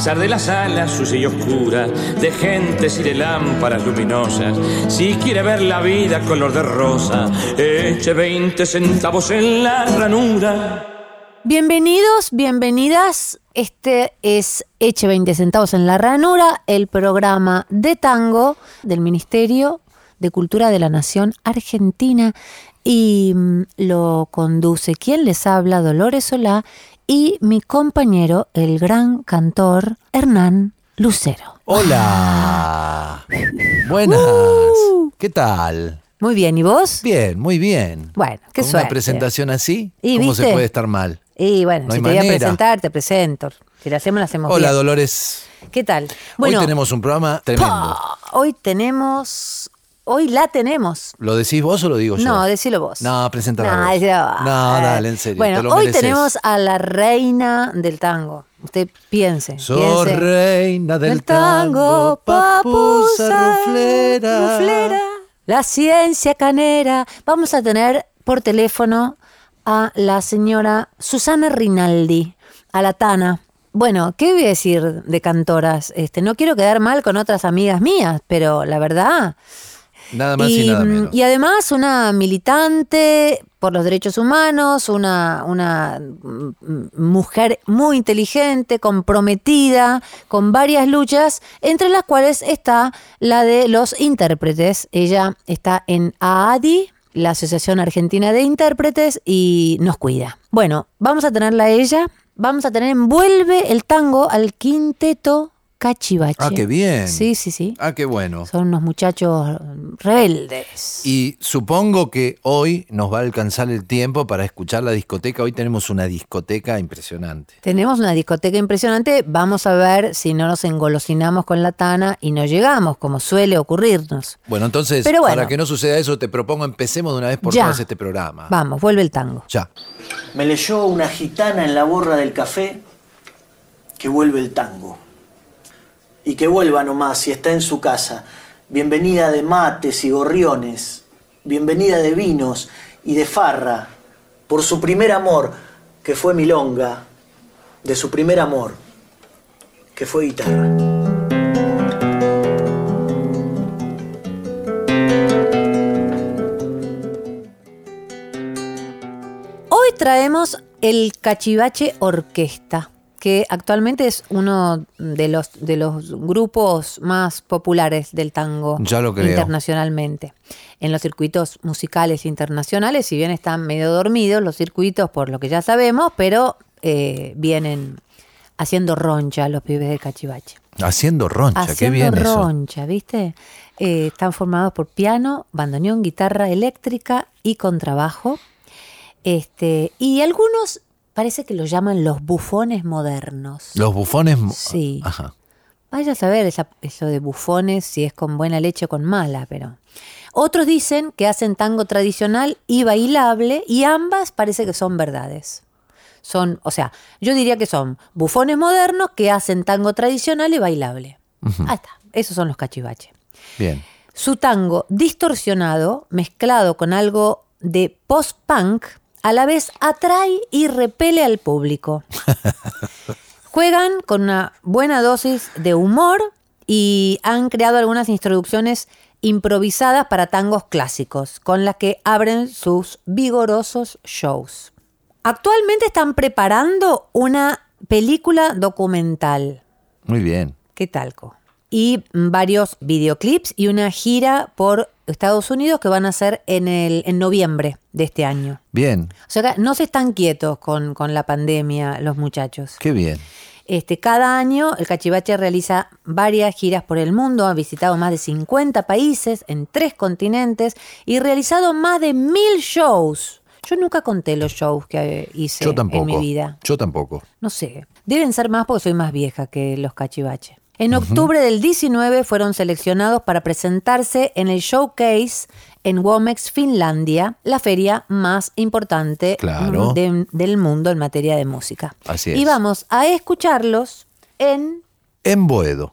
De las alas sucia y oscura, de gentes y de lámparas luminosas, si quiere ver la vida color de rosa, eche 20 centavos en la ranura. Bienvenidos, bienvenidas. Este es Eche 20 centavos en la ranura, el programa de tango del Ministerio de Cultura de la Nación Argentina y mm, lo conduce quien les habla, Dolores Solá, y mi compañero, el gran cantor Hernán Lucero. Hola. Buenas. ¿Qué tal? Muy bien, ¿y vos? Bien, muy bien. Bueno, qué Con suerte. una presentación así, Y, ¿cómo ¿viste? se puede estar mal? Y bueno, No si te voy a presentar, te presento. Si la hacemos, la hacemos Hola, bien. Dolores. ¿Qué tal? Hoy tenemos un programa tremendo. hoy tenemos... Hoy la tenemos. ¿Lo decís vos o lo digo yo? No, decilo vos. No, presentala No, vos. No, dale, en serio. Bueno, te lo hoy mereces. tenemos a la reina del tango. Usted piense. Piense. reina del, tango, papusa ruflera. ruflera, La ciencia canera. Vamos a tener por teléfono a la señora Susana Rinaldi, a la Tana. Bueno, ¿qué voy a decir de cantoras? Este, no quiero quedar mal con otras amigas mías, pero la verdad. Nada más y, nada menos. y además una militante por los derechos humanos, una, una mm, mujer muy inteligente, comprometida, con varias luchas, entre las cuales está la de los intérpretes. Ella está en AADI, la Asociación Argentina de Intérpretes, y nos cuida. Bueno, vamos a tenerla a ella. Vamos a tener envuelve el tango al quinteto Cachivache. Ah, qué bien. Sí, sí, sí. Ah, qué bueno. Son unos muchachos rebeldes. Y supongo que hoy nos va a alcanzar el tiempo para escuchar la discoteca. Hoy tenemos una discoteca impresionante. Tenemos una discoteca impresionante. Vamos a ver si no nos engolosinamos con la tana y no llegamos, como suele ocurrirnos. Bueno, entonces, Pero bueno. para que no suceda eso, te propongo empecemos de una vez por Ya. todas este programa. Vamos, vuelve el tango. Ya. Me leyó una gitana en la borra del café que vuelve el tango. Y que vuelva nomás si está en su casa. Bienvenida de mates y gorriones. Bienvenida de vinos y de farra. Por su primer amor, que fue milonga. De su primer amor, que fue guitarra. Hoy traemos el Cachivache Orquesta, que actualmente es uno de los, de los grupos más populares del tango Ya lo creo. internacionalmente. En los circuitos musicales internacionales, si bien están medio dormidos los circuitos por lo que ya sabemos, pero eh, vienen haciendo roncha los pibes del Cachivache. Haciendo roncha, qué bien eso. roncha, ¿viste? Eh, están formados por piano, bandoneón, guitarra eléctrica y contrabajo. Este, y algunos parece que los llaman los bufones modernos. Los bufones. Sí. Ajá. Vaya a saber esa- eso de bufones, si es con buena leche o con mala, pero. Otros dicen que hacen tango tradicional y bailable, y ambas parece que son verdades. Son, o sea, yo diría que son bufones modernos que hacen tango tradicional y bailable. Ahí está, esos son los cachivaches. Bien. Su tango distorsionado, mezclado con algo de post-punk, a la vez atrae y repele al público. Juegan con una buena dosis de humor y han creado algunas introducciones improvisadas para tangos clásicos, con las que abren sus vigorosos shows. Actualmente están preparando una película documental. Muy bien. ¿Qué talco? Y varios videoclips y una gira por Estados Unidos que van a ser en, el, en noviembre de este año. Bien, O sea, que no se están quietos con, con la pandemia los muchachos. qué bien. Este, cada año el Cachivache realiza varias giras por el mundo, ha visitado más de 50 países en tres continentes y realizado más de mil shows. Yo nunca conté los shows que hice Yo en mi vida. Yo tampoco. No sé, deben ser más porque soy más vieja que los Cachivaches. En octubre del 19 fueron seleccionados para presentarse en el Showcase en Womex, Finlandia, la feria más importante Claro. de- del mundo en materia de música. Así Y es. vamos a escucharlos en En Boedo.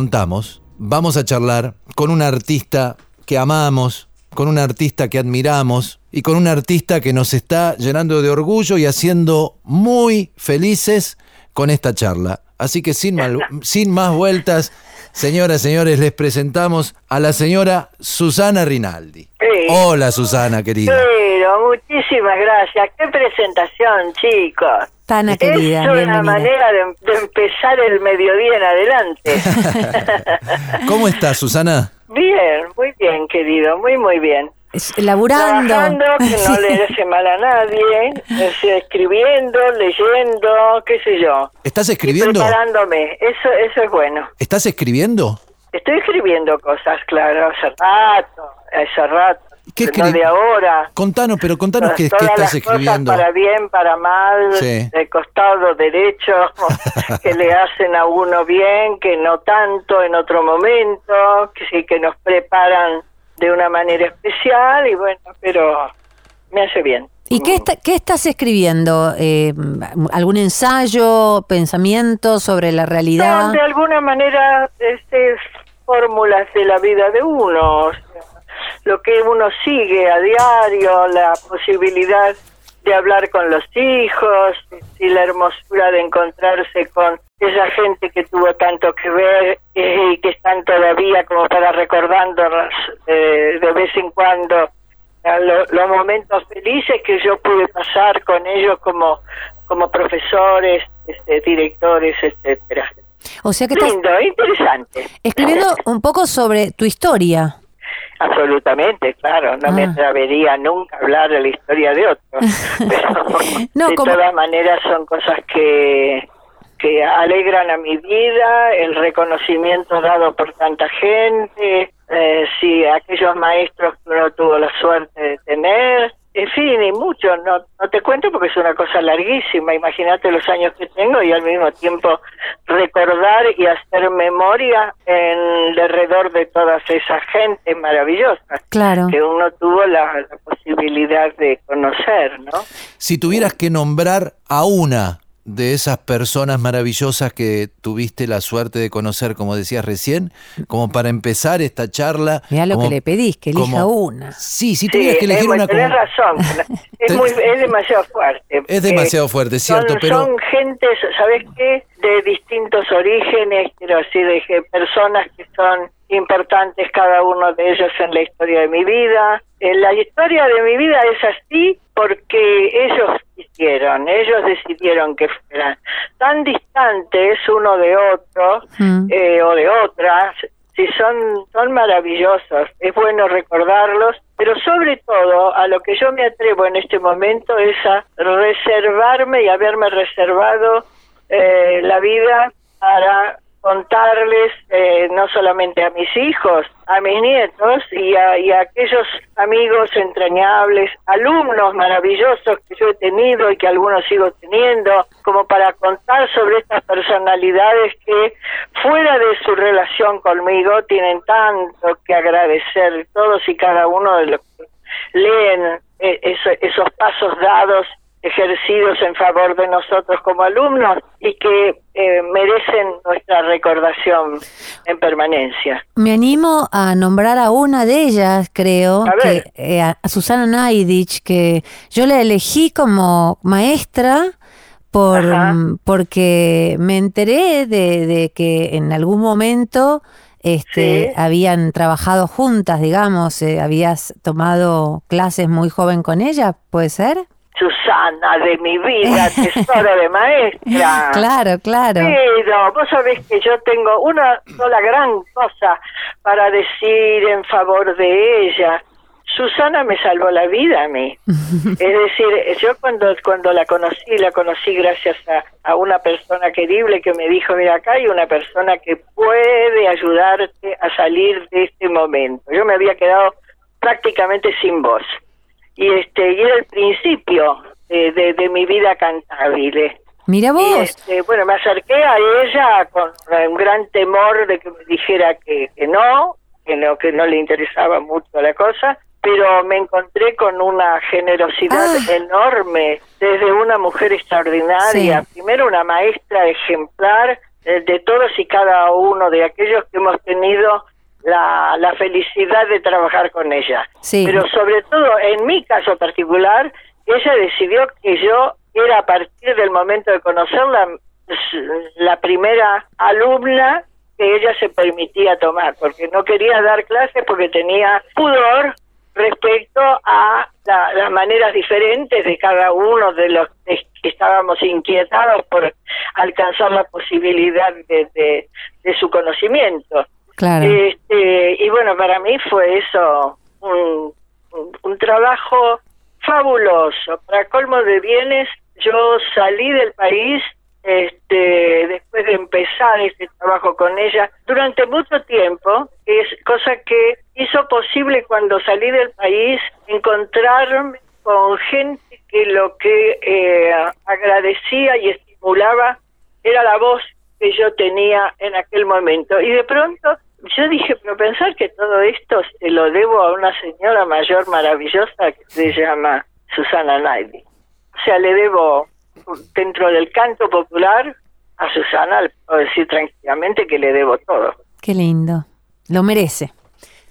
Contamos, vamos a charlar con un artista que amamos, con un artista que admiramos y con un artista que nos está llenando de orgullo y haciendo muy felices con esta charla. Así que sin, mal- sin más vueltas, señoras y señores, les presentamos a la señora Susana Rinaldi. Sí. Hola Susana, querida. Pero muchísimas gracias. Qué presentación, chicos. Tana querida, es una bienvenida. manera de, de empezar el mediodía en adelante. ¿Cómo estás, Susana? bien, muy bien, querido, muy, muy bien. Laburando. Trabajando, que no le hace mal a nadie, es, escribiendo, leyendo, qué sé yo. ¿Estás Y escribiendo? preparándome, eso, eso es bueno. ¿Estás escribiendo? Estoy escribiendo cosas, claro, hace rato, hace rato. ¿Qué no de ahora. Contanos, pero contanos qué, qué Todas estás las escribiendo. Cosas para bien, para mal, Sí. de costado derecho, que le hacen a uno bien, que no tanto en otro momento, que sí que nos preparan de una manera especial y bueno, pero me hace bien. ¿Y qué, está- qué estás escribiendo? Eh, ¿Algún ensayo, pensamiento sobre la realidad? No, de alguna manera, este, fórmulas de la vida de uno, o sea, lo que uno sigue a diario, la posibilidad de hablar con los hijos y la hermosura de encontrarse con esa gente que tuvo tanto que ver eh, y que están todavía como para recordándonos eh, de vez en cuando lo- los momentos felices que yo pude pasar con ellos como como profesores, este, directores, etcétera. O sea que estás Lindo, interesante. escribiendo un poco sobre tu historia. Absolutamente, claro. No me Ah. atrevería nunca a hablar de la historia de otro. Pero No, de como- todas maneras son cosas que, que alegran a mi vida, el reconocimiento dado por tanta gente, eh, sí, aquellos maestros que uno tuvo la suerte de tener. En fin, y mucho, no, no te cuento porque es una cosa larguísima, imagínate los años que tengo y al mismo tiempo recordar y hacer memoria en alrededor de todas esas gentes maravillosas Claro. que uno tuvo la, la posibilidad de conocer, ¿no? Si tuvieras que nombrar a una de esas personas maravillosas que tuviste la suerte de conocer, como decías recién, como para empezar esta charla. Mirá lo como- que le pedís, que elija como- una. Sí, si Sí, tuvieras que elegir es, una tenés como- razón. Es, muy, es demasiado fuerte. Es demasiado fuerte, es cierto, son, pero- Son gentes, ¿sabes qué? De distintos orígenes, quiero decir, de personas que son importantes cada uno de ellos en la historia de mi vida. Eh, la historia de mi vida es así porque ellos quisieron, ellos decidieron que fueran tan distantes uno de otro Mm. eh, o de otras, sí son, son maravillosos, es bueno recordarlos, pero sobre todo a lo que yo me atrevo en este momento es a reservarme y haberme reservado eh, la vida para contarles eh, no solamente a mis hijos, a mis nietos y a, y a aquellos amigos entrañables, alumnos maravillosos que yo he tenido y que algunos sigo teniendo, como para contar sobre estas personalidades que fuera de su relación conmigo tienen tanto que agradecer todos y cada uno de los que leen eh, eso- esos pasos dados ejercidos en favor de nosotros como alumnos y que eh, merecen nuestra recordación en permanencia. Me animo a nombrar a una de ellas, creo, A que, eh, a Susana Naidich, que yo la elegí como maestra por, Ajá. mm, porque me enteré de, de que en algún momento este, Sí. habían trabajado juntas, digamos, eh, habías tomado clases muy joven con ella, ¿puede ser? Susana de mi vida, tesoro de maestra. Claro, claro. Pero vos sabés que yo tengo una sola gran cosa para decir en favor de ella. Susana me salvó la vida a mí. Es decir, yo cuando cuando la conocí, la conocí gracias a, a una persona querible que me dijo, mira, acá hay una persona que puede ayudarte a salir de este momento. Yo me había quedado prácticamente sin voz. Y este y era el principio de, de, de mi vida cantable. Mira Y, vos. este, bueno, me acerqué a ella con un gran temor de que me dijera que, que no, que no, que no le interesaba mucho la cosa, pero me encontré con una generosidad Ah. enorme desde una mujer extraordinaria, Sí. primero una maestra ejemplar eh, de todos y cada uno de aquellos que hemos tenido la, la felicidad de trabajar con ella. Sí. Pero sobre todo, en mi caso particular, ella decidió que yo era a partir del momento de conocerla la primera alumna que ella se permitía tomar, porque no quería dar clases porque tenía pudor respecto a la- las maneras diferentes de cada uno de los que estábamos inquietados por alcanzar la posibilidad de, de- de su conocimiento. Este, y bueno, para mí fue eso un, un- un trabajo fabuloso. Para colmo de bienes, yo salí del país este, después de empezar este trabajo con ella durante mucho tiempo, es cosa que hizo posible cuando salí del país encontrarme con gente que lo que eh, agradecía y estimulaba era la voz que yo tenía en aquel momento. Y de pronto yo dije, pero pensar que todo esto se lo debo a una señora mayor maravillosa que se llama Susana Naidi. O sea, le debo dentro del canto popular a Susana, le puedo decir tranquilamente que le debo todo. Qué lindo. Lo merece.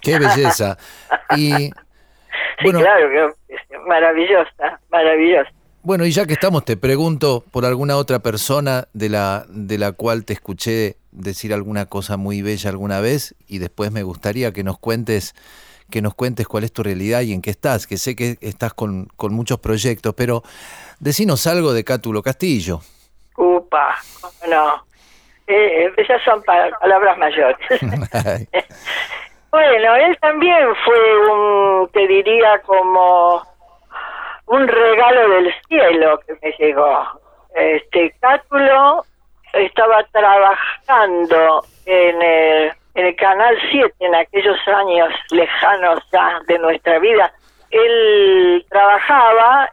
Qué belleza. Y Sí, bueno, claro, que es maravillosa, maravillosa. bueno, y ya que estamos, te pregunto por alguna otra persona de la, de la cual te escuché decir alguna cosa muy bella alguna vez, y después me gustaría que nos cuentes, que nos cuentes cuál es tu realidad y en qué estás, que sé que estás con, con muchos proyectos, pero decinos algo de Cátulo Castillo. Upa, cómo no. Eh, esas son pa- palabras mayores. Bueno, él también fue un, te diría, como un regalo del cielo que me llegó. Este Cátulo estaba trabajando en el, en el Canal 7 en aquellos años lejanos ya de nuestra vida. Él trabajaba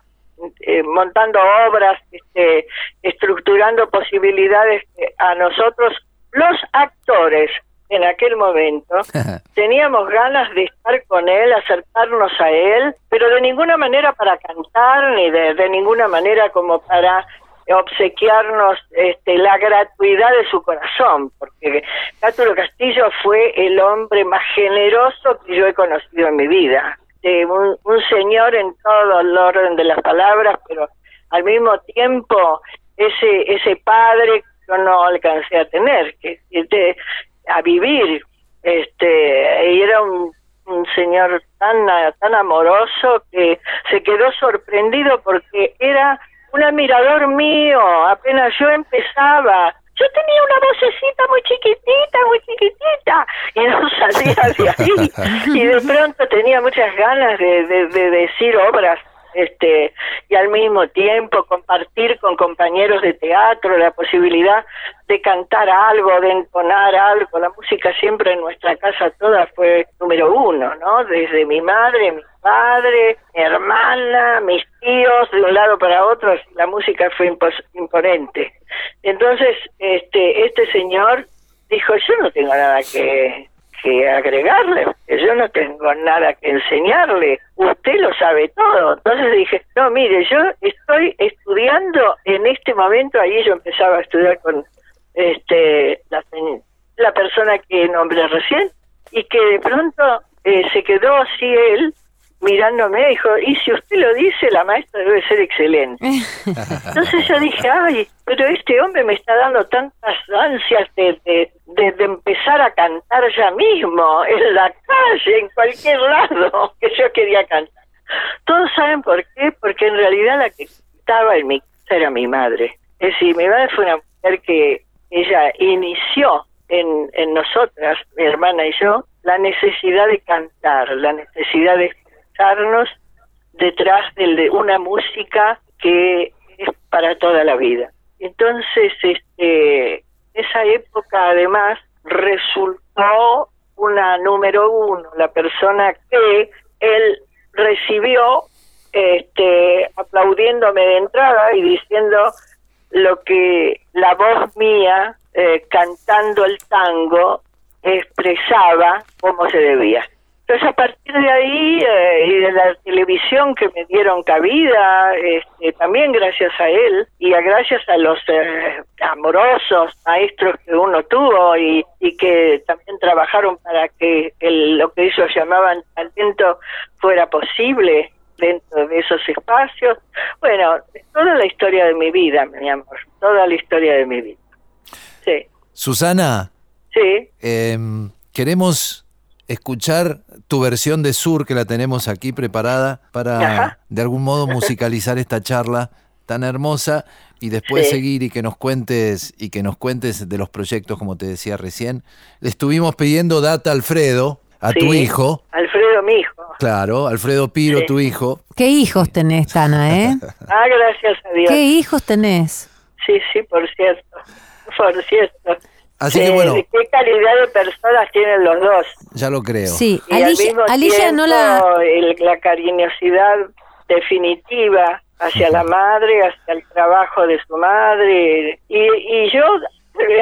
eh, montando obras, este, estructurando posibilidades que a nosotros, los actores, en aquel momento, teníamos ganas de estar con él, acercarnos a él, pero de ninguna manera para cantar, ni de, de ninguna manera como para obsequiarnos este, la gratuidad de su corazón, porque Cátulo Castillo fue el hombre más generoso que yo he conocido en mi vida. Eh, un, un señor en todo el orden de las palabras, pero al mismo tiempo ese ese padre yo no alcancé a tener, que, a vivir, este, era un, un señor tan tan amoroso que se quedó sorprendido porque era un admirador mío, apenas yo empezaba. Yo tenía una vocecita muy chiquitita, muy chiquitita, y no salía de ahí. Y de pronto tenía muchas ganas de, de, de decir obras este y al mismo tiempo compartir con compañeros de teatro la posibilidad de cantar algo, de entonar algo. La música siempre en nuestra casa toda fue número uno, ¿no? Desde mi madre, mi padre, mi hermana, mis tíos, de un lado para otro, la música fue imponente. Entonces, este, este señor dijo, yo no tengo nada que, que agregarle, yo no tengo nada que enseñarle, usted lo sabe todo. Entonces dije, no, mire, yo estoy estudiando en este momento, ahí yo empezaba a estudiar con este la, la persona que nombré recién, y que de pronto eh, se quedó así él, mirándome, dijo, y si usted lo dice, la maestra debe ser excelente. Entonces yo dije, ay, pero este hombre me está dando tantas ansias de, de, de- de empezar a cantar ya mismo, en la calle, en cualquier lado, que yo quería cantar. Todos saben por qué, porque en realidad la que estaba en mi casa era mi madre. Es decir, mi madre fue una mujer que ella inició en, en nosotras, mi hermana y yo, la necesidad de cantar, la necesidad de expresarnos detrás de una música que es para toda la vida. Entonces, este, esa época además resultó una número uno, la persona que él recibió este, aplaudiéndome de entrada y diciendo lo que la voz mía eh, cantando el tango expresaba como se debía. Entonces a partir de ahí eh, y de la televisión que me dieron cabida, este, también gracias a él y a gracias a los eh, amorosos maestros que uno tuvo y, y que también trabajaron para que el- lo que ellos llamaban talento fuera posible dentro de esos espacios. Bueno, es toda la historia de mi vida, mi amor, toda la historia de mi vida. Sí, Susana, sí. em, queremos escuchar tu versión de Sur que la tenemos aquí preparada para Ajá. de algún modo musicalizar esta charla tan hermosa y después Sí. seguir y que nos cuentes y que nos cuentes de los proyectos como te decía recién. Le estuvimos pidiendo data a Alfredo, a tu hijo, Alfredo, mi hijo. claro, Alfredo Piro, Sí. tu hijo. ¿Qué hijos tenés, Tana, eh? Ah, gracias a Dios. ¿Qué hijos tenés? Sí, sí, por cierto. Por cierto. Así que bueno, ¿Qué calidad de personas tienen los dos? ya lo creo. Sí, Y al Alicia, mismo Alicia no la... tiempo, el- la cariñosidad definitiva hacia la madre, hacia el trabajo de su madre. Y, y yo,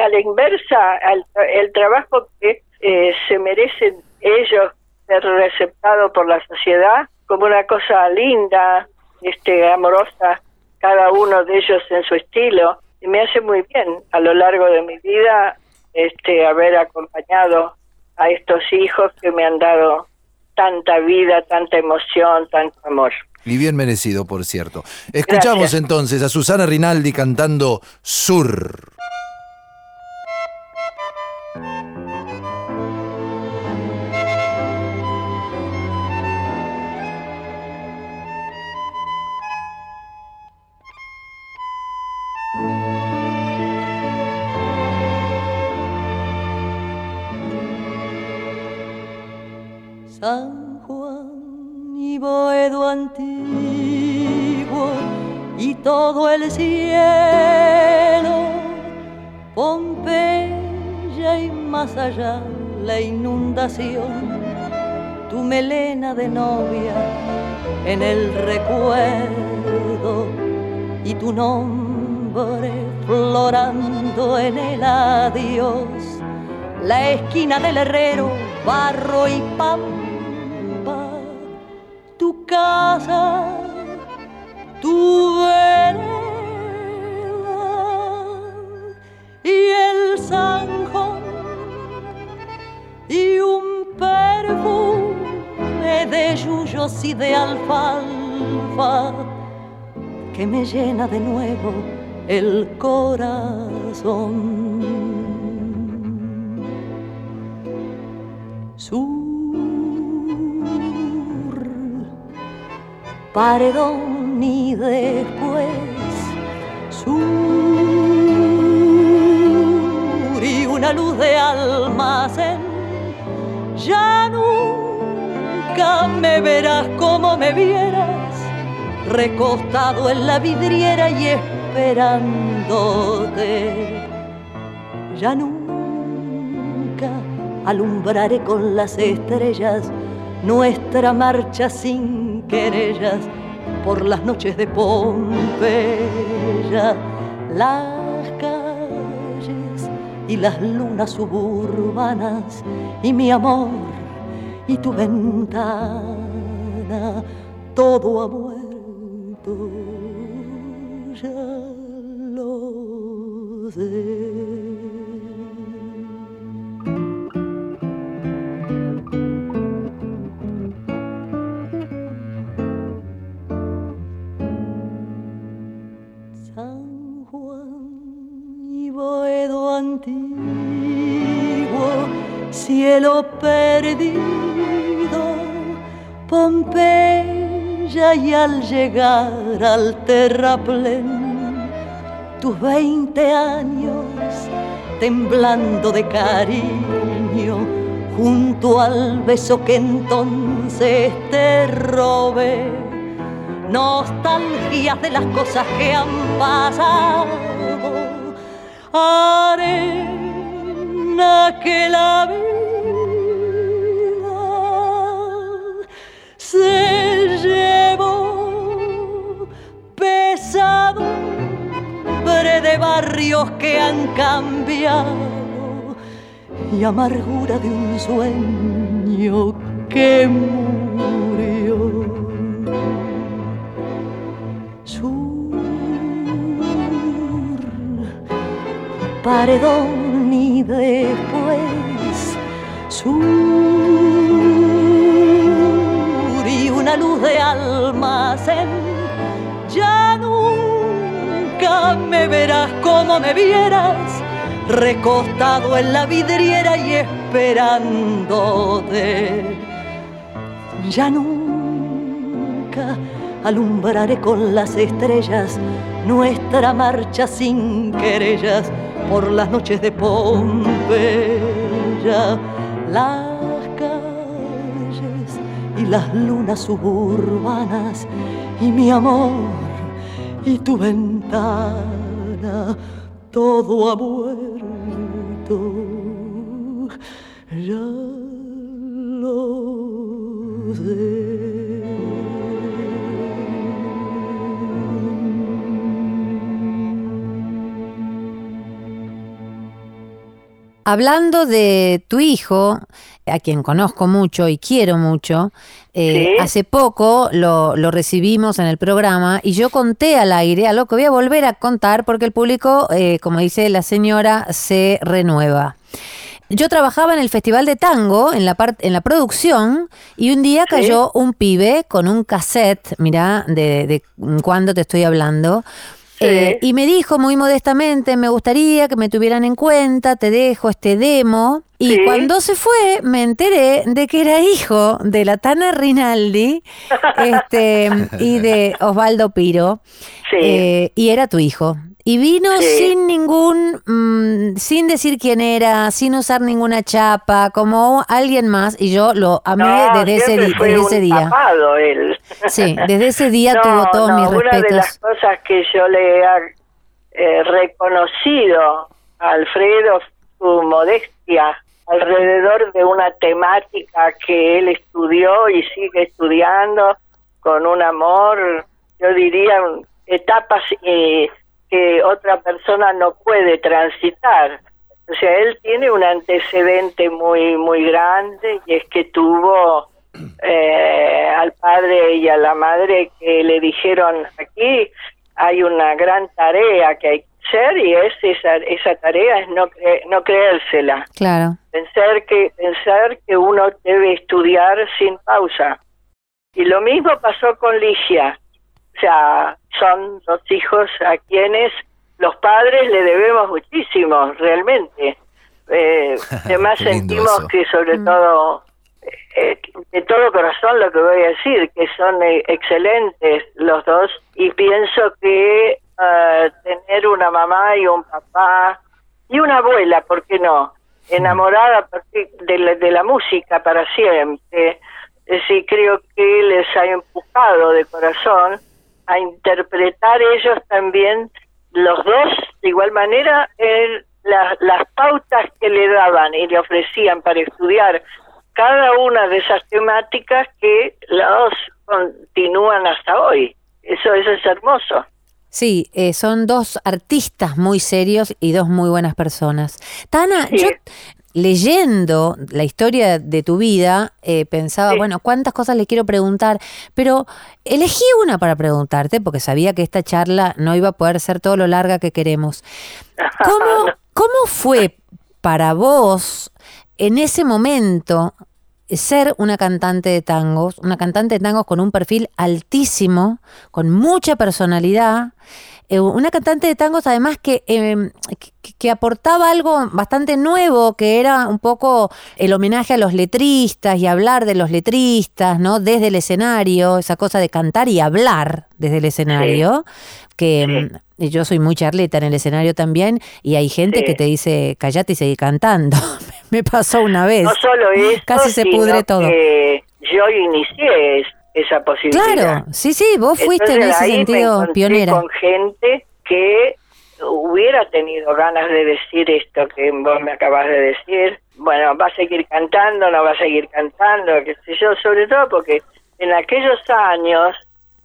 a la inversa, al- el trabajo que eh, se merecen ellos ser receptado por la sociedad como una cosa linda, este amorosa, cada uno de ellos en su estilo. Y me hace muy bien a lo largo de mi vida este haber acompañado a estos hijos que me han dado tanta vida, tanta emoción, tanto amor. Y bien merecido, por cierto. Escuchamos Gracias. entonces a Susana Rinaldi cantando Sur. La esquina del herrero, barro y pampa, tu casa, tu vereda y el zanjón y un perfume de yuyos y de alfalfa que me llena de nuevo el corazón. Paredón y después sur y una luz de almacén. Ya nunca me verás como me vieras, recostado en la vidriera y esperándote. Ya nunca alumbraré con las estrellas nuestra marcha sin querellas por las noches de Pompeya. Las calles y las lunas suburbanas y mi amor y tu ventana, todo ha muerto, ya. Cielo perdido, Pompeya y al llegar al terraplén, tus veinte años temblando de cariño, junto al beso que entonces te robé. Nostalgias de las cosas que han pasado, arena que la vida se llevó pesado de barrios que han cambiado y amargura de un sueño que murió. Sur, paredón y después sur y una luz de almacén. Ya nunca me verás como me vieras, recostado en la vidriera y esperándote. Ya nunca alumbraré con las estrellas nuestra marcha sin querellas por las noches de Pompeya. Las calles y las lunas suburbanas y mi amor y tu ventana, todo ha muerto. Ya lo Hablando de tu hijo, a quien conozco mucho y quiero mucho, eh, Sí. hace poco lo, lo recibimos en el programa y yo conté al aire, a lo que voy a volver a contar porque el público, eh, como dice la señora, se renueva. Yo trabajaba en el Festival de Tango, en la, en la producción, y un día cayó un pibe con un cassette, mirá, de, de cuándo te estoy hablando, eh, y me dijo muy modestamente, me gustaría que me tuvieran en cuenta, te dejo este demo. Y Sí. cuando se fue, me enteré de que era hijo de la Tana Rinaldi este, y de Osvaldo Piro. Sí. Eh, y era tu hijo. Y vino Sí. sin ningún, mm, sin decir quién era, sin usar ninguna chapa, como alguien más, y yo lo amé No, desde, ese, desde ese día. tapado él. Sí, desde ese día No, tuvo todos no, mis Una de las respetos. cosas que yo le he eh, reconocido a Alfredo su modestia alrededor de una temática que él estudió y sigue estudiando con un amor, yo diría, etapas eh, que otra persona no puede transitar. O sea, él tiene un antecedente muy muy grande y es que tuvo eh, al padre y a la madre que le dijeron aquí hay una gran tarea que hay que hacer y es esa esa tarea es no cre- no creérsela Claro. pensar que pensar que uno debe estudiar sin pausa y lo mismo pasó con Ligia o sea son dos hijos a quienes los padres le debemos muchísimo realmente eh, además sentimos eso. que sobre todo eh, de todo corazón lo que voy a decir, que son eh, excelentes los dos y pienso que eh, tener una mamá y un papá y una abuela, ¿por qué no? Enamorada porque- de la, de la música para siempre. Es decir, creo que les ha empujado de corazón a interpretar ellos también, los dos, de igual manera, el- la- las pautas que le daban y le ofrecían para estudiar cada una de esas temáticas que los continúan hasta hoy. Eso, eso es hermoso. Sí, eh, son dos artistas muy serios y dos muy buenas personas. Tana, Sí. yo leyendo la historia de tu vida, eh, pensaba, Sí. bueno, cuántas cosas le quiero preguntar, pero elegí una para preguntarte porque sabía que esta charla no iba a poder ser todo lo larga que queremos. ¿Cómo, cómo fue para vos en ese momento ser una cantante de tangos, una cantante de tangos con un perfil altísimo, con mucha personalidad, eh, una cantante de tangos además que, eh, que, que aportaba algo bastante nuevo, que era un poco el homenaje a los letristas y hablar de los letristas, ¿no? Desde el escenario, esa cosa de cantar y hablar desde el escenario, que y yo soy muy charleta en el escenario también y hay gente Sí. que te dice, callate y seguí cantando. Me pasó una vez. No solo eso, Casi se pudre todo. yo inicié esa posibilidad. Claro, sí, sí, vos fuiste en ese me sentido encontré pionera. con gente que hubiera tenido ganas de decir esto que vos me acabas de decir. Bueno, va a seguir cantando, no va a seguir cantando, qué sé yo, sobre todo porque en aquellos años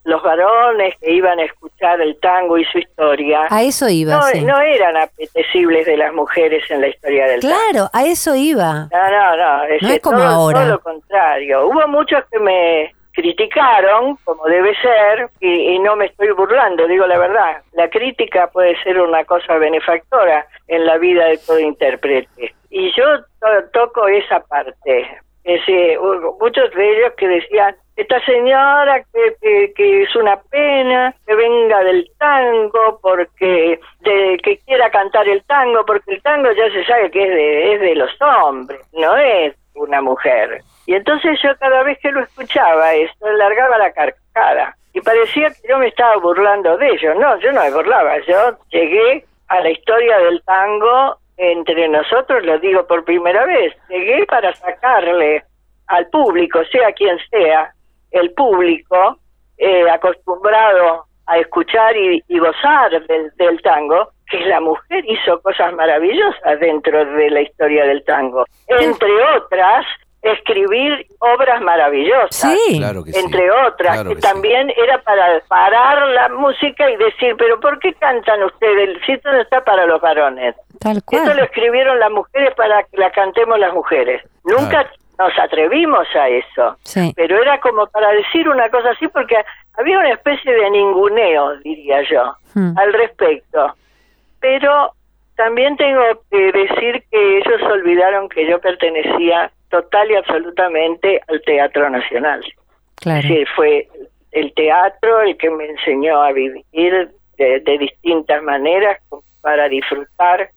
los varones que iban a escuchar el tango y su historia A eso iba, no, sí. no eran apetecibles de las mujeres en la historia del tango. Claro, a eso iba. No, no, no. Es, No es como todo, ahora. todo lo contrario. Hubo muchos que me criticaron, como debe ser, y, y no me estoy burlando, digo la verdad. La crítica puede ser una cosa benefactora en la vida de todo intérprete. Y yo to- toco esa parte. Es, decir, hubo muchos de ellos que decían, esta señora que, que, que es una pena que venga del tango porque de, que quiera cantar el tango porque el tango ya se sabe que es de, es de los hombres no es una mujer y entonces yo cada vez que lo escuchaba eso largaba la carcajada. Y parecía que yo me estaba burlando de ellos. No yo no me burlaba. Yo llegué a la historia del tango entre nosotros lo digo por primera vez. Llegué para sacarle al público, sea quien sea, el público eh, acostumbrado a escuchar y, y gozar del, del tango, que la mujer hizo cosas maravillosas dentro de la historia del tango. Entre otras, escribir obras maravillosas. Sí. Claro que sí. Entre otras, Claro que, que sí. también era para parar la música y decir, pero ¿por qué cantan ustedes? Si esto no está para los varones. Tal Esto lo escribieron las mujeres para que la cantemos las mujeres. Nunca nos atrevimos a eso. Sí. Pero era como para decir una cosa así porque había una especie de ninguneo, diría yo, Hmm. al respecto. Pero también tengo que decir que ellos olvidaron que yo pertenecía total y absolutamente al Teatro Nacional. Claro. Decir, fue el teatro el que me enseñó a vivir de, de distintas maneras para disfrutar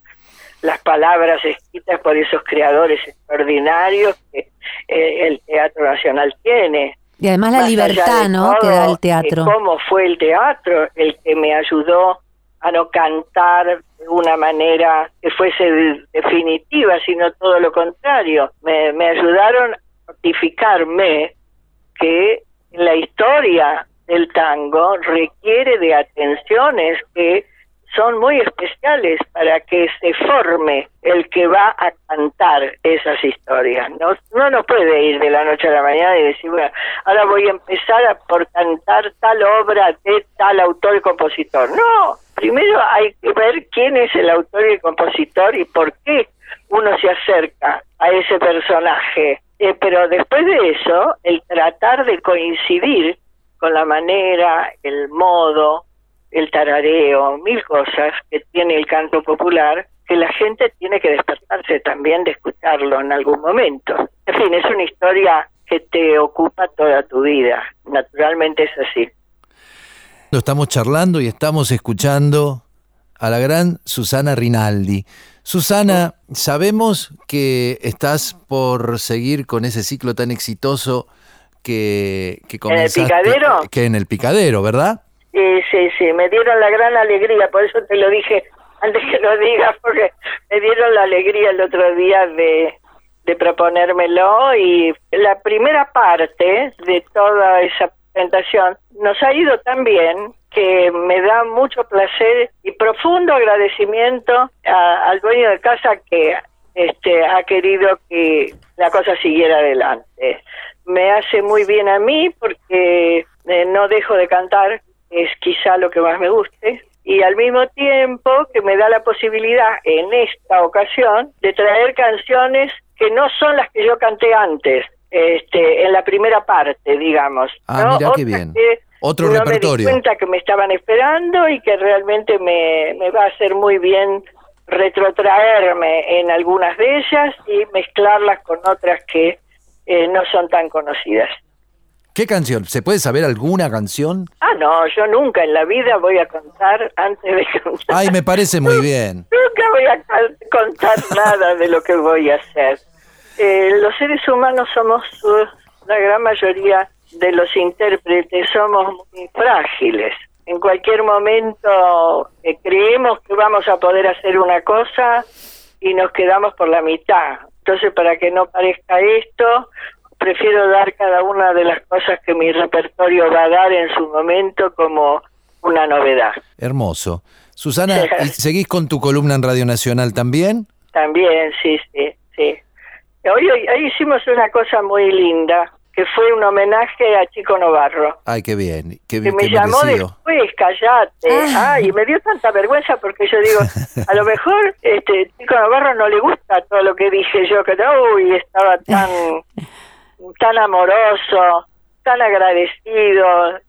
las palabras escritas por esos creadores extraordinarios que eh, el Teatro Nacional tiene. Y además la Más libertad, ¿no? Que da el teatro. cómo fue el teatro el que me ayudó a no cantar de una manera que fuese de- definitiva, sino todo lo contrario. Me, me ayudaron a notificarme que la historia del tango requiere de atenciones que son muy especiales para que se forme el que va a cantar esas historias. No, no nos puede ir de la noche a la mañana y decir, bueno, ahora voy a empezar por cantar tal obra de tal autor y compositor. No, primero hay que ver quién es el autor y el compositor y por qué uno se acerca a ese personaje. Eh, pero después de eso, el tratar de coincidir con la manera, el modo, el tarareo, mil cosas que tiene el canto popular, que la gente tiene que despertarse también de escucharlo en algún momento. En fin, es una historia que te ocupa toda tu vida. Naturalmente es así. Estamos charlando y estamos escuchando a la gran Susana Rinaldi. Susana, sabemos que estás por seguir con ese ciclo tan exitoso que, que el comenzaste. Picadero? Que en el picadero, ¿verdad? Sí, sí, sí, me dieron la gran alegría, por eso te lo dije antes que lo digas, porque me dieron la alegría el otro día de, proponérmelo y la primera parte de toda esa presentación nos ha ido tan bien que me da mucho placer y profundo agradecimiento al dueño de casa que este ha querido que la cosa siguiera adelante. Me hace muy bien a mí porque eh, no dejo de cantar, es quizá lo que más me guste, y al mismo tiempo que me da la posibilidad en esta ocasión de traer canciones que no son las que yo canté antes, este, en la primera parte, digamos. Ah, ¿no? mira qué bien. que Otro no repertorio. me di cuenta que me estaban esperando y que realmente me, me va a hacer muy bien retrotraerme en algunas de ellas y mezclarlas con otras que eh, no son tan conocidas. ¿Qué canción? ¿Se puede saber alguna canción? Ah, no, yo nunca en la vida voy a contar antes de contar. Ay, me parece muy bien. Nunca voy a contar nada de lo que voy a hacer. Eh, los seres humanos somos, uh, la gran mayoría de los intérpretes, somos muy frágiles. En cualquier momento eh, creemos que vamos a poder hacer una cosa y nos quedamos por la mitad. Entonces, para que no parezca esto, prefiero dar cada una de las cosas que mi repertorio va a dar en su momento como una novedad. Hermoso. Susana, ¿y ¿seguís con tu columna en Radio Nacional también? También, sí, sí, sí. Hoy, hoy, hoy hicimos una cosa muy linda, que fue un homenaje a Chico Novarro, Ay, qué bien. Qué, que me qué llamó merecido. después, callate. Ay, me dio tanta vergüenza porque yo digo, a lo mejor este Chico Novarro no le gusta todo lo que dije yo, que uy, estaba tan, tan amoroso, tan agradecido,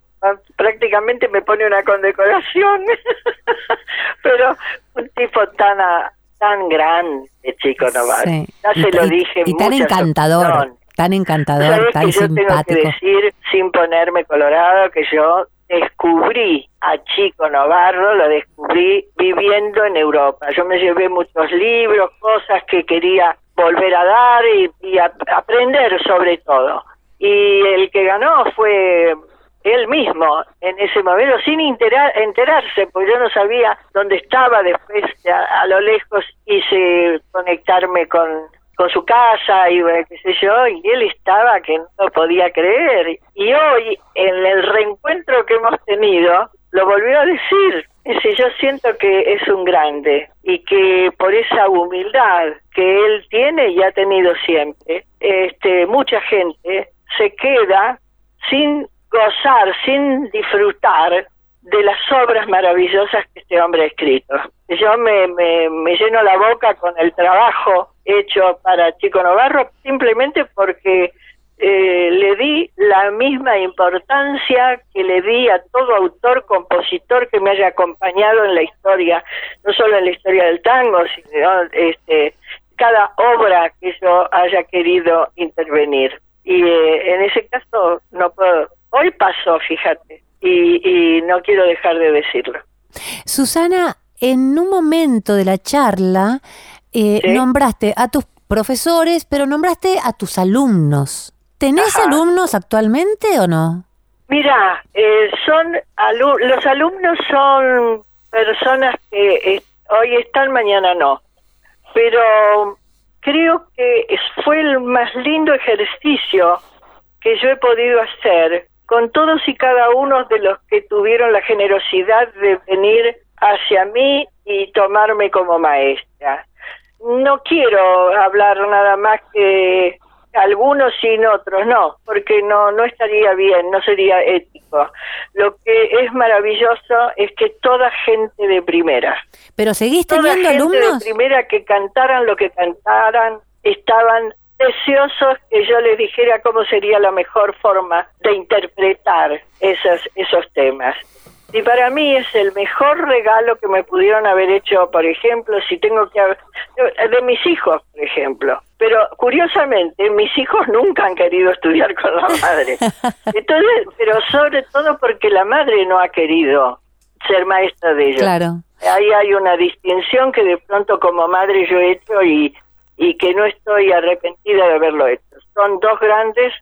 prácticamente me pone una condecoración, pero un tipo tan a- tan grande, Chico Novarro. Sí. Ya Y- se lo y- dije en y tan encantador, tan encantador, tan que yo tengo que decir, sin ponerme colorado, que yo descubrí a Chico Navarro, lo descubrí viviendo en Europa. Yo me llevé muchos libros, cosas que quería volver a dar y, aprender sobre todo. Y el que ganó fue él mismo en ese momento, sin entera- enterarse, porque yo no sabía dónde estaba. Después, a, a lo lejos, quise conectarme con, con su casa y bueno, qué sé yo, y él estaba que no podía creer. Y hoy, en el reencuentro que hemos tenido, lo volvió a decir. Dice, yo siento que es un grande y que por esa humildad que él tiene y ha tenido siempre, este, mucha gente se queda sin gozar, sin disfrutar de las obras maravillosas que este hombre ha escrito. Yo me, me, me lleno la boca con el trabajo hecho para Chico Novarro simplemente porque eh, le di la misma importancia que le di a todo autor, compositor que me haya acompañado en la historia, no solo en la historia del tango, sino este, cada obra que yo haya querido intervenir. Y eh, en ese caso no puedo, hoy pasó, fíjate, y, y no quiero dejar de decirlo. Susana, en un momento de la charla eh, Sí. nombraste a tus profesores, pero nombraste a tus alumnos. ¿Tenés Ajá. alumnos actualmente o no? Mira, eh, son alu- los alumnos son personas que eh, hoy están, mañana no. Pero creo que fue el más lindo ejercicio que yo he podido hacer con todos y cada uno de los que tuvieron la generosidad de venir hacia mí y tomarme como maestra. No quiero hablar nada más que algunos sin otros, no, porque no no estaría bien, no sería ético. Lo que es maravilloso es que toda gente de primera, ¿Pero seguís toda teniendo gente alumnos? de primera que cantaran lo que cantaran, estaban deseosos que yo les dijera cómo sería la mejor forma de interpretar esos, esos temas. Y para mí es el mejor regalo que me pudieron haber hecho, por ejemplo, si tengo que... hab- De mis hijos, por ejemplo. Pero curiosamente, mis hijos nunca han querido estudiar con la madre. Entonces, pero sobre todo porque la madre no ha querido ser maestra de ellos. Claro. Ahí hay una distinción que de pronto como madre yo he hecho y, y que no estoy arrepentida de haberlo hecho. Son dos grandes,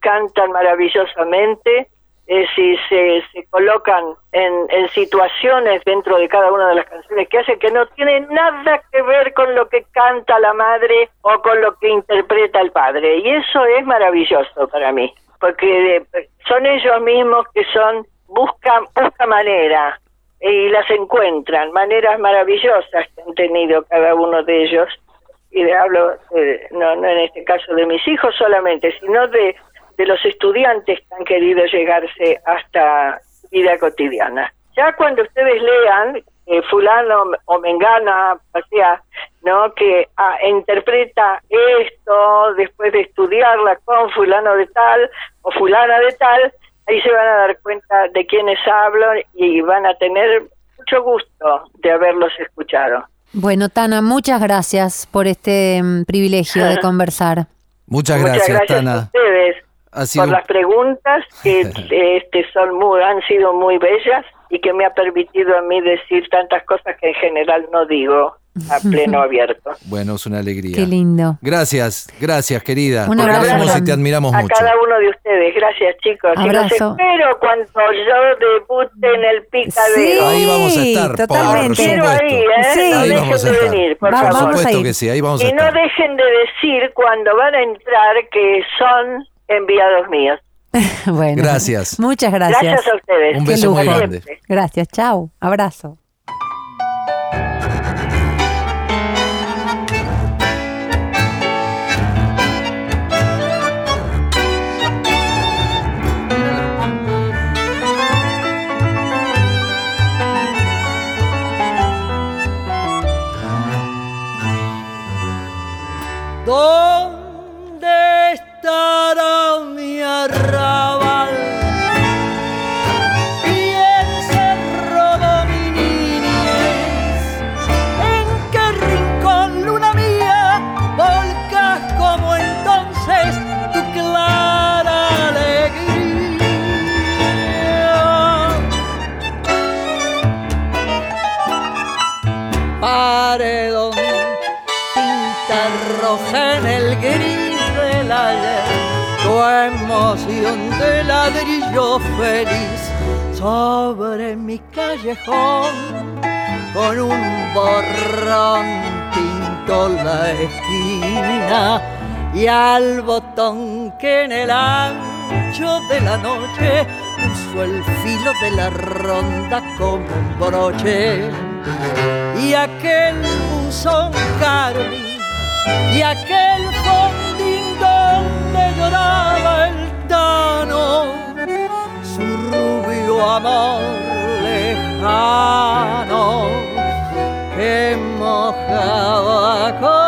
cantan maravillosamente, eh, si se, colocan en, en situaciones dentro de cada una de las canciones que hacen que no tienen nada que ver con lo que canta la madre o con lo que interpreta el padre. Y eso es maravilloso para mí, porque eh, son ellos mismos que son, buscan, buscan manera y las encuentran, maneras maravillosas que han tenido cada uno de ellos. Y le hablo, eh, no, no en este caso de mis hijos solamente, sino de, de los estudiantes que han querido llegarse hasta vida cotidiana. Ya cuando ustedes lean, eh, fulano o mengana, o sea, ¿no? que ah, interpreta esto después de estudiarla con fulano de tal o fulana de tal, ahí se van a dar cuenta de quiénes hablo y van a tener mucho gusto de haberlos escuchado. Bueno, Tana, muchas gracias por este mm, privilegio de conversar. Muchas Muchas gracias, gracias a Tana. ustedes sido por las preguntas que este son muy han sido muy bellas y que me ha permitido a mí decir tantas cosas que en general no digo a pleno abierto. Bueno, es una alegría. Qué lindo. Gracias, gracias, querida. Un abrazo y te admiramos A mucho. cada uno de ustedes, gracias chicos. Y Abrazo. los espero cuando yo debute en el picadero. Sí. Ahí vamos a estar, por totalmente. Quiero supuesto. ahí, ¿eh? Sí. No Ahí dejen vamos a de estar. venir, por Va- Por favor. vamos a supuesto ir. que sí, ahí vamos a Y no estar. dejen de decir cuando van a entrar que son enviados míos. bueno. Gracias. Muchas gracias. Gracias a ustedes. Un Qué beso muy lujo. grande. Gracias, chao. Abrazo. Emoción de ladrillo feliz sobre mi callejón, con un borrón pinto la esquina y al botón que en el ancho de la noche puso el filo de la ronda como un broche. Y aquel buzón carmín y aquel donde lloraba el tano su rubio amor lejano que mojaba con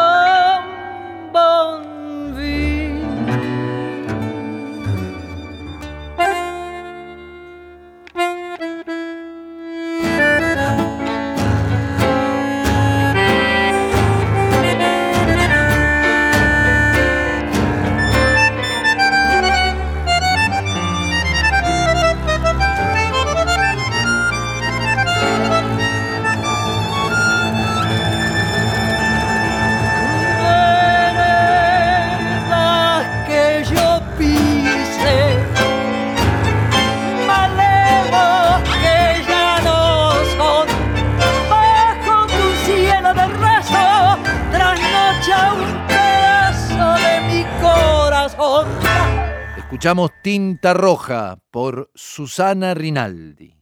Escuchamos Tinta Roja por Susana Rinaldi.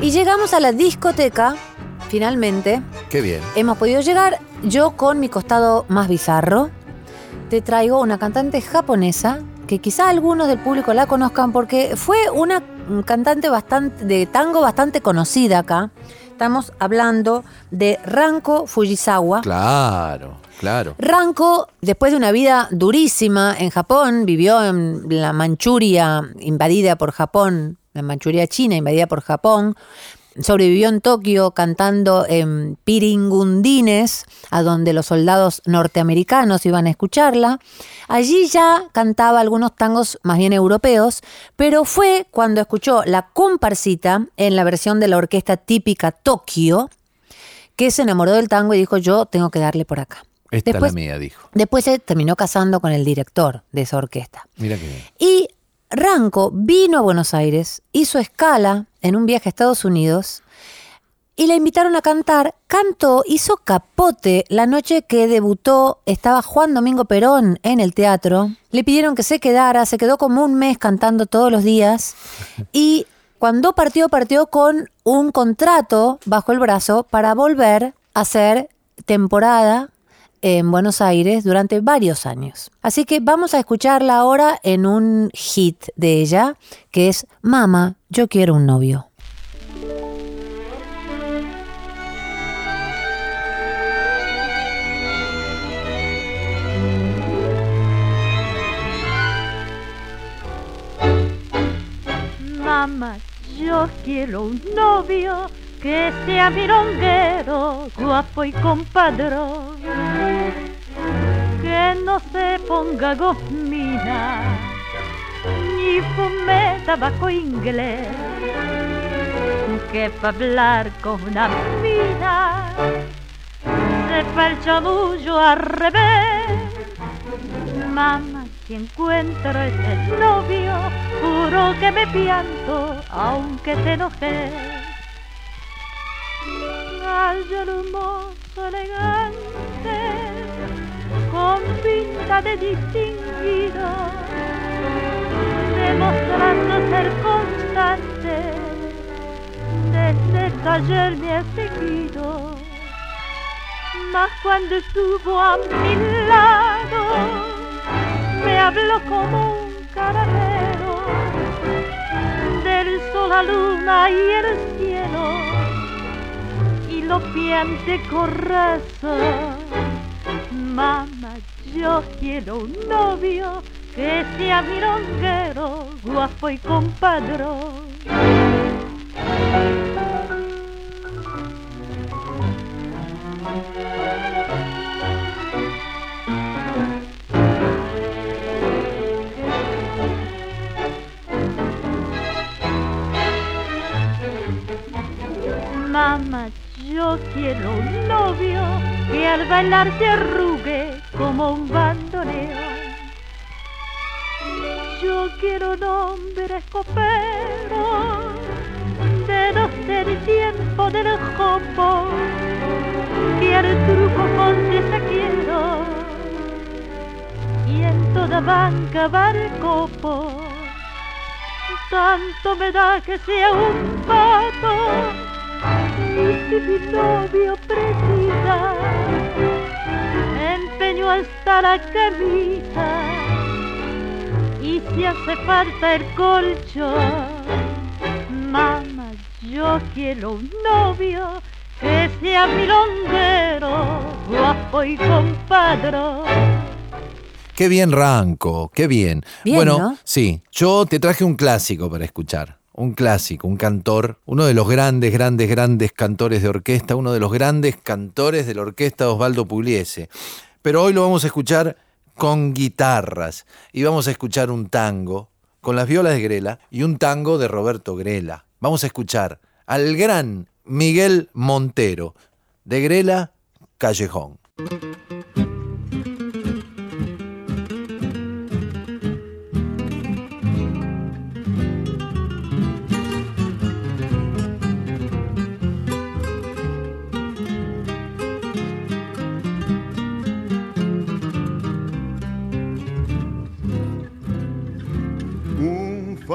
Y llegamos a la discoteca, finalmente. Qué bien. Hemos podido llegar, yo con mi costado más bizarro. Te traigo una cantante japonesa que quizá algunos del público la conozcan porque fue una cantante bastante de tango bastante conocida acá. Estamos hablando de Ranko Fujisawa. Claro, claro. Ranko, después de una vida durísima en Japón, vivió en la Manchuria invadida por Japón, la Manchuria china invadida por Japón, sobrevivió en Tokio cantando en Piringundines, a donde los soldados norteamericanos iban a escucharla. Allí ya cantaba algunos tangos más bien europeos, pero fue cuando escuchó la comparsita en la versión de la orquesta típica Tokio que se enamoró del tango y dijo yo tengo que darle por acá. Esta Después- es la mía, dijo. Después se terminó casando con el director de esa orquesta. Mira qué bien. Y Ranco vino a Buenos Aires, hizo escala en un viaje a Estados Unidos y la invitaron a cantar. Cantó, hizo capote la noche que debutó, estaba Juan Domingo Perón en el teatro. Le pidieron que se quedara, se quedó como un mes cantando todos los días y cuando partió, partió con un contrato bajo el brazo para volver a hacer temporada en Buenos Aires durante varios años. Así que vamos a escucharla ahora en un hit de ella, que es Mama, yo quiero un novio. Mamá, yo quiero un novio que sea mironguero, guapo y compadrón. Que no se ponga gomina, ni fume tabaco inglés. Que para hablar con una mina, sepa el chamullo al revés. Mamá, si encuentro ese novio, juro que me pianto, aunque te enojes. Gallo hermoso, elegante, con pinta de distinguido, demostrando ser constante, desde taller me ha seguido. Mas cuando estuvo a mi lado, me habló como un carajero del sol, la luna y el cielo lo piante. Mamá, yo quiero un novio que sea mironguero, guapo y compadrón. Mamá, yo quiero un novio que al bailar se arrugue como un bandoneón. Yo quiero un hombre escopero de no ser tiempo del jopo que al truco contesta quiero y en toda banca va el copo. Tanto me da que sea un pato si mi novio precisa empeño hasta la camisa y si hace falta el colchón mamá yo quiero un novio que sea milonguero guapo y compadrón Qué bien, Ranco, qué bien. Bien, bueno, ¿no? sí, yo te traje un clásico para escuchar. Un clásico, un cantor, uno de los grandes, grandes, grandes cantores de orquesta, uno de los grandes cantores de la orquesta Osvaldo Pugliese. Pero hoy lo vamos a escuchar con guitarras y vamos a escuchar un tango con las violas de Grela y un tango de Roberto Grela. Vamos a escuchar al gran Miguel Montero de Grela Callejón.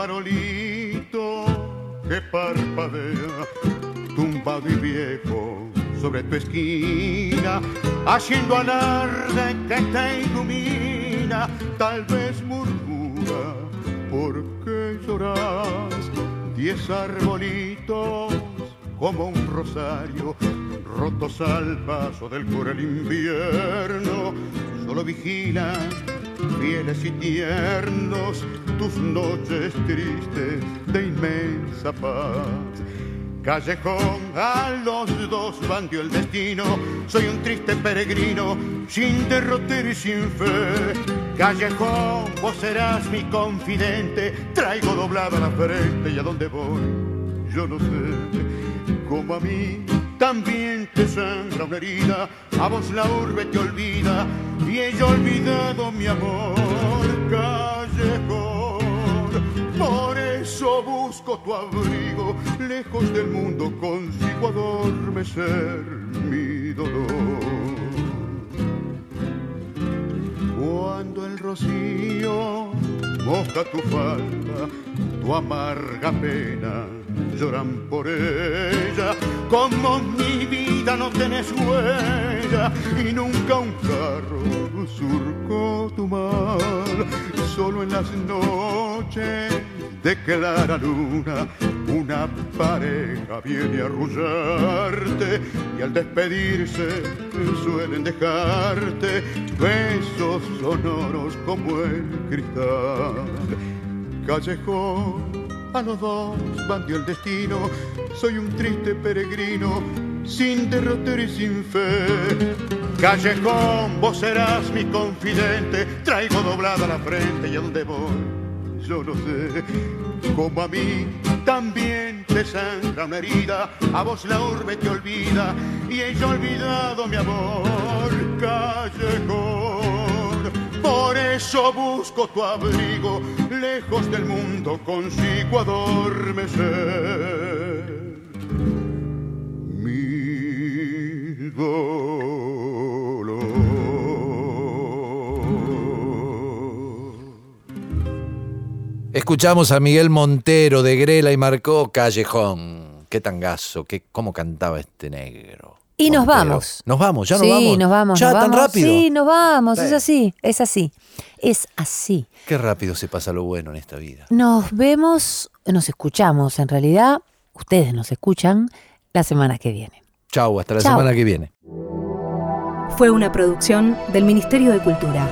Farolito que parpadea, tumbado y viejo sobre tu esquina, haciendo alarde que te ilumina, tal vez murmura, ¿por qué lloras? Diez arbolitos como un rosario, rotos al paso del cruel invierno, solo vigilan fieles y tiernos tus noches tristes de inmensa paz. Callejón, a los dos bandió el destino. Soy un triste peregrino, sin derroter y sin fe. Callejón, vos serás mi confidente. Traigo doblada la frente y a dónde voy, yo no sé. Como a mí también te sangra una herida, a vos la urbe te olvida y ella olvidado mi amor. Callejón, por eso busco tu abrigo, lejos del mundo consigo adormecer mi dolor. Cuando el rocío moja tu falda, tu amarga pena, lloran por ella, como mi vida no tenés huella y nunca un carro surcó tu mal, solo en las noches de clara luna una pareja viene a arrullarte y al despedirse suelen dejarte besos sonoros como el cristal. Callejón, a los dos bandió el destino, soy un triste peregrino, sin derroter y sin fe. Callejón, vos serás mi confidente, traigo doblada la frente y a dónde voy yo no sé, como a mí también te sangra una herida, a vos la urbe te olvida y ella olvidado mi amor callejón. Por eso busco tu abrigo, lejos del mundo consigo adormecer. Mi dolor. Escuchamos a Miguel Montero de Grela y marcó Callejón. Qué tangazo, qué, cómo cantaba este negro. Y nos Montero. vamos. Nos vamos, ya nos sí, vamos. nos vamos. Ya nos tan vamos. rápido. Sí, nos vamos. Es Sí. así, es así. Es así. Qué rápido se pasa lo bueno en esta vida. Nos vemos, nos escuchamos en realidad. Ustedes nos escuchan la semana que viene. Chau, hasta la Chau. semana que viene. Fue una producción del Ministerio de Cultura.